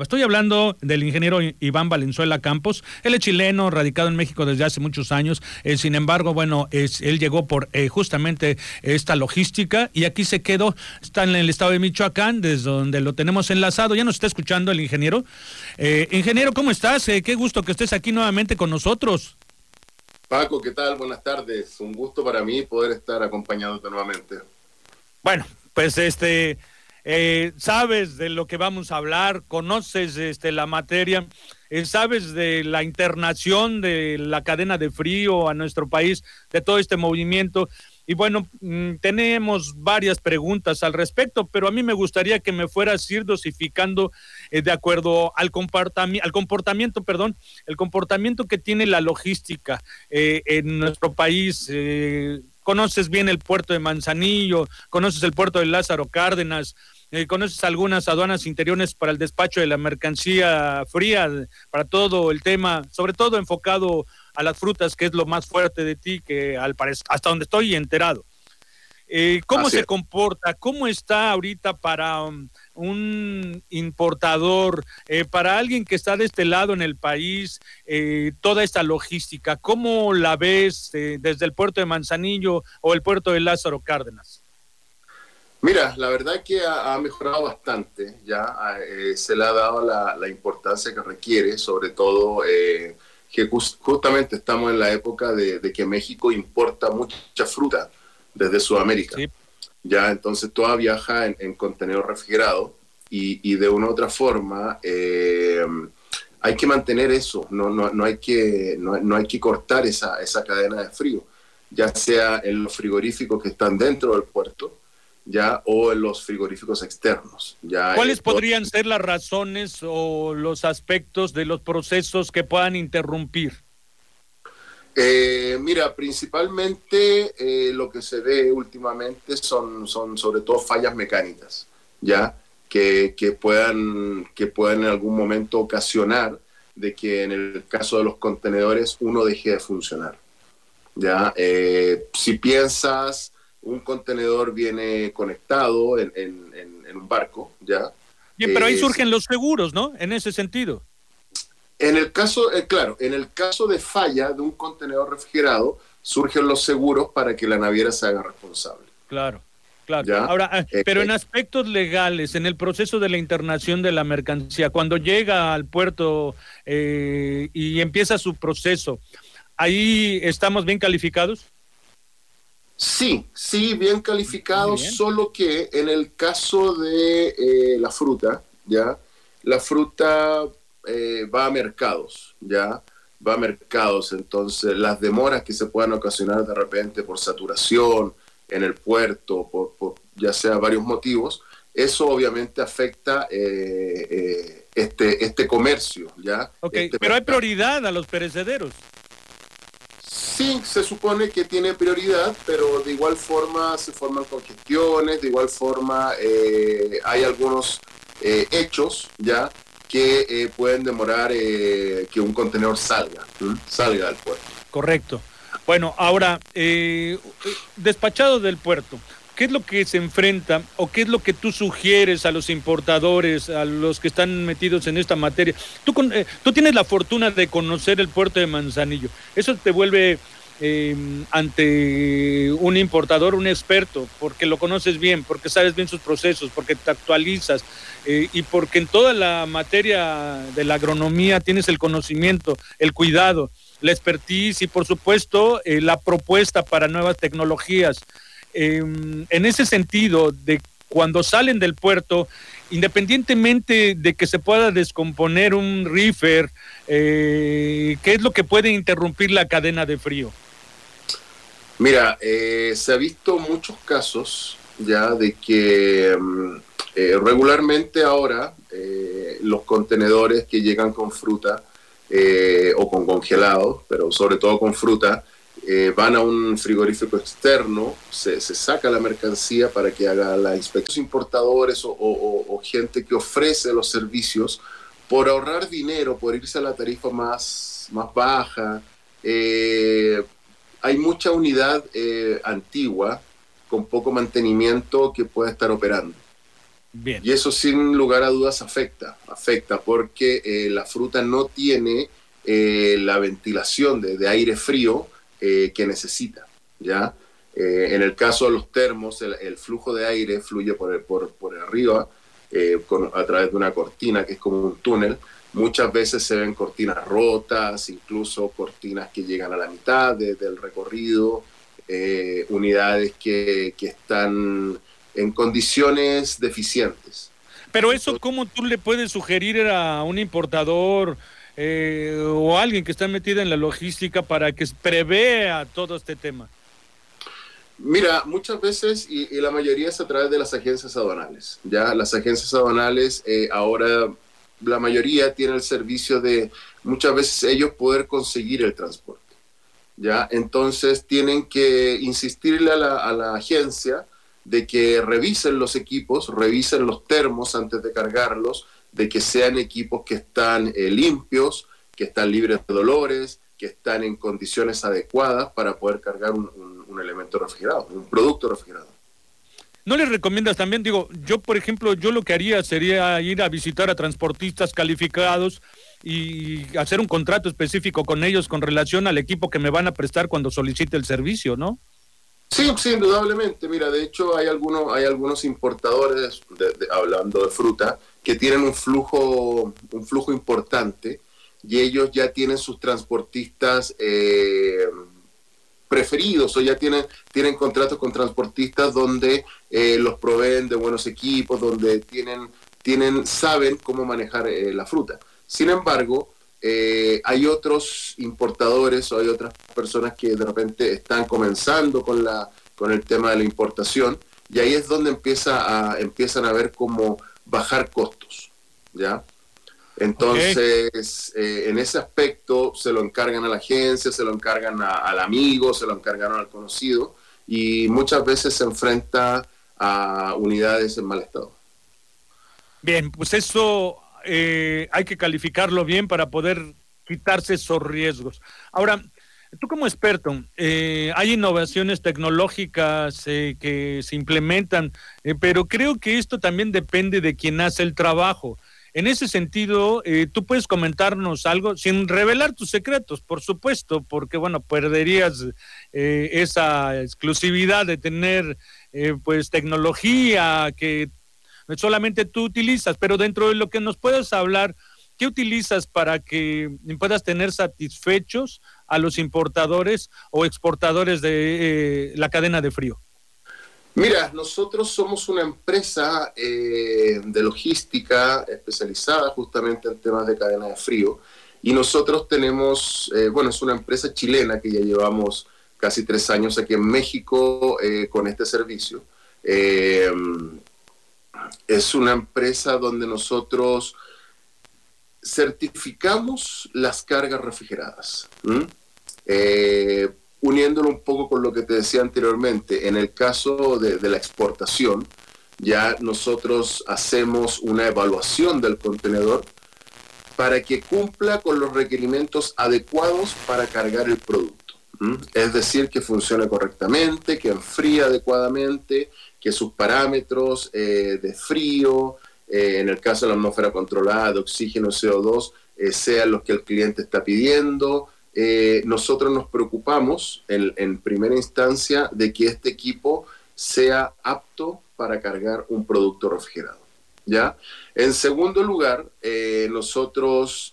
Estoy hablando del ingeniero Iván Valenzuela Campos. Él es chileno, radicado en México desde hace muchos años. Eh, sin embargo, bueno, es, él llegó por eh, justamente esta logística y aquí se quedó. Está en el estado de Michoacán, desde donde lo tenemos enlazado. Ya nos está escuchando el ingeniero. Eh, ingeniero, ¿cómo estás? qué gusto que estés aquí nuevamente con nosotros. Paco, ¿qué tal? Buenas tardes. Un gusto para mí poder estar acompañándote nuevamente. Bueno, pues este eh, sabes de lo que vamos a hablar, conoces este, la materia, eh, sabes de la internación de la cadena de frío a nuestro país, de todo este movimiento. Y bueno, mm, tenemos varias preguntas al respecto, pero a mí me gustaría que me fueras ir dosificando eh, de acuerdo al, comportamiento, al comportamiento, perdón, el comportamiento que tiene la logística en nuestro país. conoces bien el puerto de Manzanillo, conoces el puerto de Lázaro Cárdenas, eh, conoces algunas aduanas interiores para el despacho de la mercancía fría, para todo el tema, sobre todo enfocado a las frutas, que es lo más fuerte de ti, que al parecer, hasta donde estoy enterado. Eh, ¿Cómo se comporta? ¿Cómo está ahorita para um, un importador, eh, para alguien que está de este lado en el país, toda esta logística? ¿Cómo la ves desde el puerto de Manzanillo o el puerto de Lázaro Cárdenas? Mira, la verdad que ha, mejorado bastante, ya eh, se le ha dado la, importancia que requiere, sobre todo eh, que justamente estamos en la época de, que México importa mucha fruta desde Sudamérica. Ya, entonces toda viaja en, contenedor refrigerado y, de una u otra forma eh, hay que mantener eso, no, no, hay, que, no, hay que cortar esa, esa cadena de frío, ya sea en los frigoríficos que están dentro del puerto, ya o en los frigoríficos externos. Ya ¿Cuáles podrían ser las razones o los aspectos de los procesos que puedan interrumpir? Eh, mira, principalmente eh, lo que se ve últimamente son, son sobre todo fallas mecánicas, ya que, que, puedan, que puedan en algún momento ocasionar de que en el caso de los contenedores uno deje de funcionar. Ya, eh, si piensas un contenedor viene conectado en, un barco, ¿ya? Bien, pero ahí surgen los seguros, ¿no? En ese sentido. En el caso, eh, claro, en el caso de falla de un contenedor refrigerado, surgen los seguros para que la naviera se haga responsable. Claro. Claro. Ahora, ah, eh, pero en eh. aspectos legales, en el proceso de la internación de la mercancía, cuando llega al puerto y empieza su proceso, ¿ahí estamos bien calificados? Sí, sí, bien calificado, solo que en el caso de eh, la fruta, ya, la fruta eh, va a mercados, ya, va a mercados, entonces las demoras que se puedan ocasionar de repente por saturación en el puerto, por, ya sea varios motivos, eso obviamente afecta eh, este, este comercio, ¿ya? Este pero hay prioridad a los perecederos. Sí, se supone que tiene prioridad, pero de igual forma se forman congestiones, de igual forma eh, hay algunos eh, hechos ya que eh, pueden demorar que un contenedor salga, salga del puerto. Correcto. Bueno, ahora, despachado del puerto, ¿qué es lo que se enfrenta o qué es lo que tú sugieres a los importadores, a los que están metidos en esta materia? Tú, tú tienes la fortuna de conocer el puerto de Manzanillo. Eso te vuelve Em, ante un importador, un experto, porque lo conoces bien, porque sabes bien sus procesos, porque te actualizas eh, y porque en toda la materia de la agronomía tienes el conocimiento, el cuidado, la expertise y por supuesto eh, la propuesta para nuevas tecnologías. Em, en ese sentido, de cuando salen del puerto, independientemente de que se pueda descomponer un reefer, eh, ¿qué es lo que puede interrumpir la cadena de frío? Mira, eh, se ha visto muchos casos ya de que mm, eh, regularmente ahora los contenedores que llegan con fruta o con congelados, pero sobre todo con fruta, van a un frigorífico externo, se, saca la mercancía para que haga la inspección. Importadores o, o gente que ofrece los servicios por ahorrar dinero, por irse a la tarifa más, más baja, eh, hay mucha unidad eh, antigua con poco mantenimiento que puede estar operando. Bien. Y eso sin lugar a dudas afecta, afecta porque eh, la fruta no tiene la ventilación de, aire frío que necesita, ¿ya? en el caso de los termos, el, flujo de aire fluye por, por, por arriba, eh, a través de una cortina que es como un túnel. Muchas veces se ven cortinas rotas, incluso cortinas que llegan a la mitad del recorrido, eh, unidades que, que están en condiciones deficientes. Pero eso, ¿cómo tú le puedes sugerir a un importador eh, o alguien que está metido en la logística para que prevea todo este tema? Mira, muchas veces, y, la mayoría es a través de las agencias aduanales. Ya las agencias aduanales eh, ahora, la mayoría tiene el servicio de muchas veces ellos poder conseguir el transporte. ¿ya? Entonces tienen que insistirle a la, a la agencia de que revisen los equipos, revisen los termos antes de cargarlos, de que sean equipos que están eh, limpios, que están libres de dolores, que están en condiciones adecuadas para poder cargar un, elemento refrigerado, un producto refrigerado. ¿No les recomiendas también, digo, yo por ejemplo, yo lo que haría sería ir a visitar a transportistas calificados y hacer un contrato específico con ellos con relación al equipo que me van a prestar cuando solicite el servicio, ¿no? Sí, sí, indudablemente. Mira, de hecho hay algunos, hay algunos importadores, hablando de fruta, que tienen un flujo, un flujo importante y ellos ya tienen sus transportistas eh, preferidos o ya tienen, tienen contratos con transportistas donde eh, los proveen de buenos equipos, donde tienen, tienen, saben cómo manejar eh, la fruta. Sin embargo, hay otros importadores o hay otras personas que de repente están comenzando con, la, con el tema de la importación y ahí es donde empieza a, empiezan a ver cómo bajar costos, ¿ya? Entonces, eh, en ese aspecto se lo encargan a la agencia, se lo encargan al amigo, se lo encargaron al conocido y muchas veces se enfrenta a unidades en mal estado. Bien, pues eso eh, hay que calificarlo bien para poder quitarse esos riesgos. Ahora, tú como experto, eh, hay innovaciones tecnológicas que se implementan, pero creo que esto también depende de quien hace el trabajo. En ese sentido, eh, tú puedes comentarnos algo sin revelar tus secretos, por supuesto, porque bueno, perderías eh, esa exclusividad de tener eh, pues tecnología que solamente tú utilizas, pero dentro de lo que nos puedes hablar, ¿qué utilizas para que puedas tener satisfechos a los importadores o exportadores de la cadena de frío? Mira, nosotros somos una empresa eh, de logística especializada justamente en temas de cadena de frío y nosotros tenemos, eh, bueno, es una empresa chilena que ya llevamos casi tres años aquí en México eh, con este servicio. Es una empresa donde nosotros certificamos las cargas refrigeradas uniéndolo un poco con lo que te decía anteriormente, en el caso de, la exportación, ya nosotros hacemos una evaluación del contenedor para que cumpla con los requerimientos adecuados para cargar el producto. Es decir, que funcione correctamente, que enfríe adecuadamente, que sus parámetros eh, de frío, eh, en el caso de la atmósfera controlada, de oxígeno, CO2, eh, sean los que el cliente está pidiendo, nosotros nos preocupamos en, primera instancia de que este equipo sea apto para cargar un producto refrigerado. ¿ya? En segundo lugar, nosotros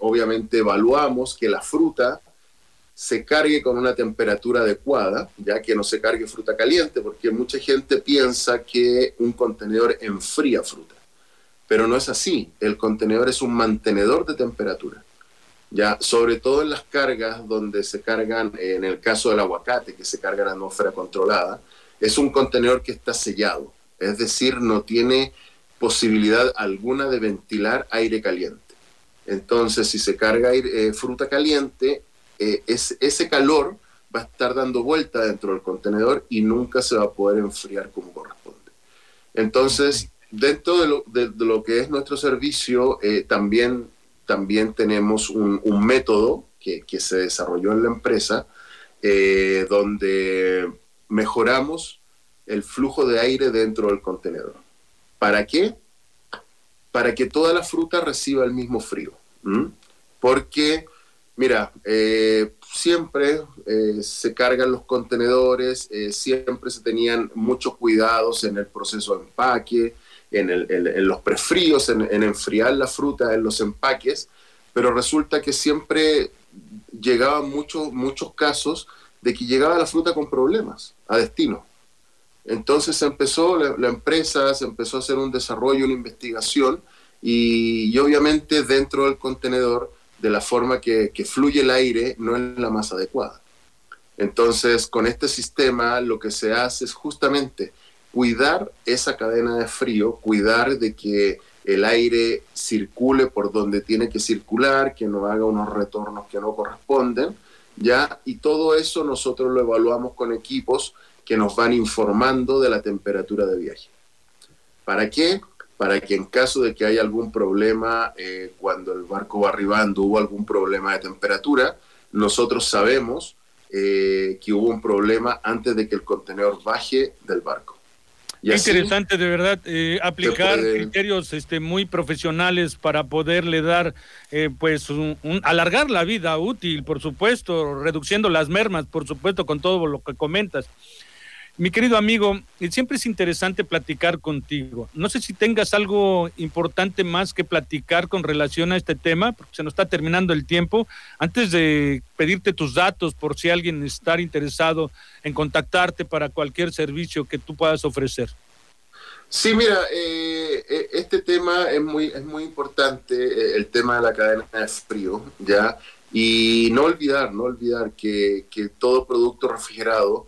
obviamente evaluamos que la fruta se cargue con una temperatura adecuada, ya que no se cargue fruta caliente, porque mucha gente piensa que un contenedor enfría fruta, pero no es así. El contenedor es un mantenedor de temperatura ya sobre todo en las cargas donde se cargan, en el caso del aguacate, que se carga en atmósfera controlada, es un contenedor que está sellado, es decir, no tiene posibilidad alguna de ventilar aire caliente. Entonces, si se carga eh, fruta caliente, eh, ese calor va a estar dando vuelta dentro del contenedor y nunca se va a poder enfriar como corresponde. Entonces, dentro de lo, de, lo, que es nuestro servicio, eh, también, también tenemos un, un método que, que, se desarrolló en la empresa, eh, donde mejoramos el flujo de aire dentro del contenedor. ¿Para qué? Para que toda la fruta reciba el mismo frío. Porque, mira, eh, siempre eh, se cargan los contenedores, eh, siempre se tenían muchos cuidados en el proceso de empaque, en, los prefríos, en, enfriar la fruta en los empaques, pero resulta que siempre llegaban muchos, muchos casos de que llegaba la fruta con problemas a destino. Entonces empezó la, empresa, se empezó a hacer un desarrollo, una investigación y, obviamente dentro del contenedor, de la forma que, fluye el aire, no es la más adecuada. Entonces, con este sistema lo que se hace es justamente cuidar esa cadena de frío, cuidar de que el aire circule por donde tiene que circular, que no haga unos retornos que no corresponden, ¿ya? Y todo eso nosotros lo evaluamos con equipos que nos van informando de la temperatura de viaje. ¿Para qué? Para que en caso de que haya algún problema eh, cuando el barco va arribando, hubo algún problema de temperatura, nosotros sabemos eh, que hubo un problema antes de que el contenedor baje del barco. Y interesante, de verdad, eh, aplicar criterios este, muy profesionales para poderle dar, eh, pues, un, alargar la vida útil, por supuesto, reduciendo las mermas, por supuesto, con todo lo que comentas. Mi querido amigo, siempre es interesante platicar contigo. No sé si tengas algo importante más que platicar con relación a este tema, porque se nos está terminando el tiempo. Antes de pedirte tus datos, por si alguien está interesado en contactarte para cualquier servicio que tú puedas ofrecer. Sí, mira, eh, eh, este tema es muy, es muy importante, eh, el tema de la cadena de frío, ¿ya? Y no olvidar, no olvidar que, que todo producto refrigerado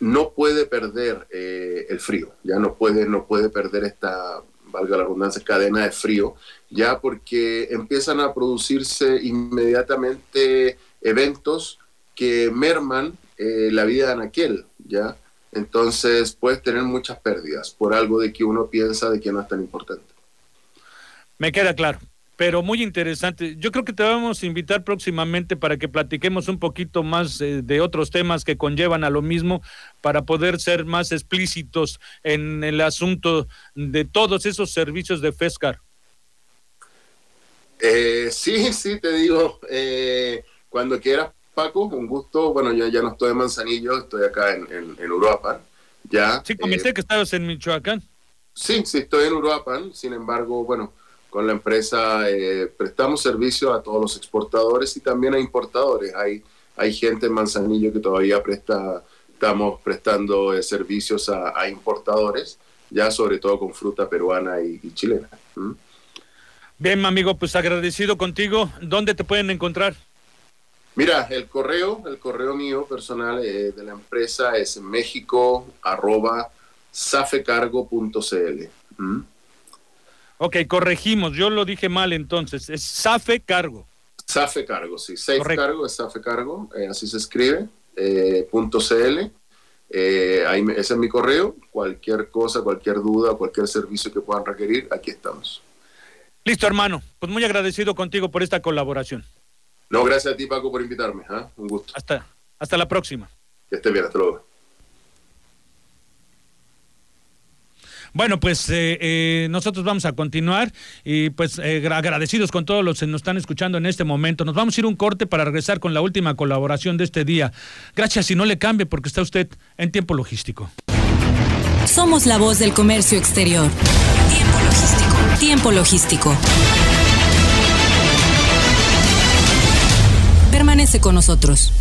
no puede perder eh, el frío, ya no puede, no puede perder esta, valga la redundancia, cadena de frío, ya porque empiezan a producirse inmediatamente eventos que merman eh, la vida de aquel, ya. Entonces puedes tener muchas pérdidas por algo de que uno piensa de que no es tan importante. Me queda claro pero muy interesante. Yo creo que te vamos a invitar próximamente para que platiquemos un poquito más eh, de otros temas que conllevan a lo mismo, para poder ser más explícitos en el asunto de todos esos servicios de FESCAR. Eh, sí, sí, te digo, eh, cuando quieras, Paco, un gusto. Bueno, yo ya no estoy en Manzanillo, estoy acá en, en, Uruapan. Ya, sí, comenté que estabas en Michoacán. Sí, sí, estoy en Uruapan. Sin embargo, bueno, con la empresa eh, prestamos servicio a todos los exportadores y también a importadores. Hay, hay gente en Manzanillo que todavía presta, estamos prestando eh, servicios a, importadores, ya sobre todo con fruta peruana y, chilena. Bien, amigo, pues agradecido contigo. ¿Dónde te pueden encontrar? Mira, el correo, el correo mío personal eh, de la empresa es arroba safecargo.cl. Ok, corregimos, yo lo dije mal entonces, es SAFE Cargo. SAFE Cargo, sí, Safe Cargo es SAFE Cargo, eh, así se escribe, eh, punto .cl, eh, ahí ese es mi correo, cualquier cosa, cualquier duda, cualquier servicio que puedan requerir, aquí estamos. Listo, hermano, pues muy agradecido contigo por esta colaboración. No, gracias a ti, Paco, por invitarme, ¿ah? un gusto. Hasta, hasta la próxima. Que estés bien, hasta luego. Bueno, pues eh, eh, nosotros vamos a continuar y pues eh, agradecidos con todos los que nos están escuchando en este momento. Nos vamos a ir un corte para regresar con la última colaboración de este día. Gracias y no le cambie porque está usted en tiempo logístico. Somos la voz del comercio exterior. Tiempo logístico. Tiempo logístico. Permanece con nosotros.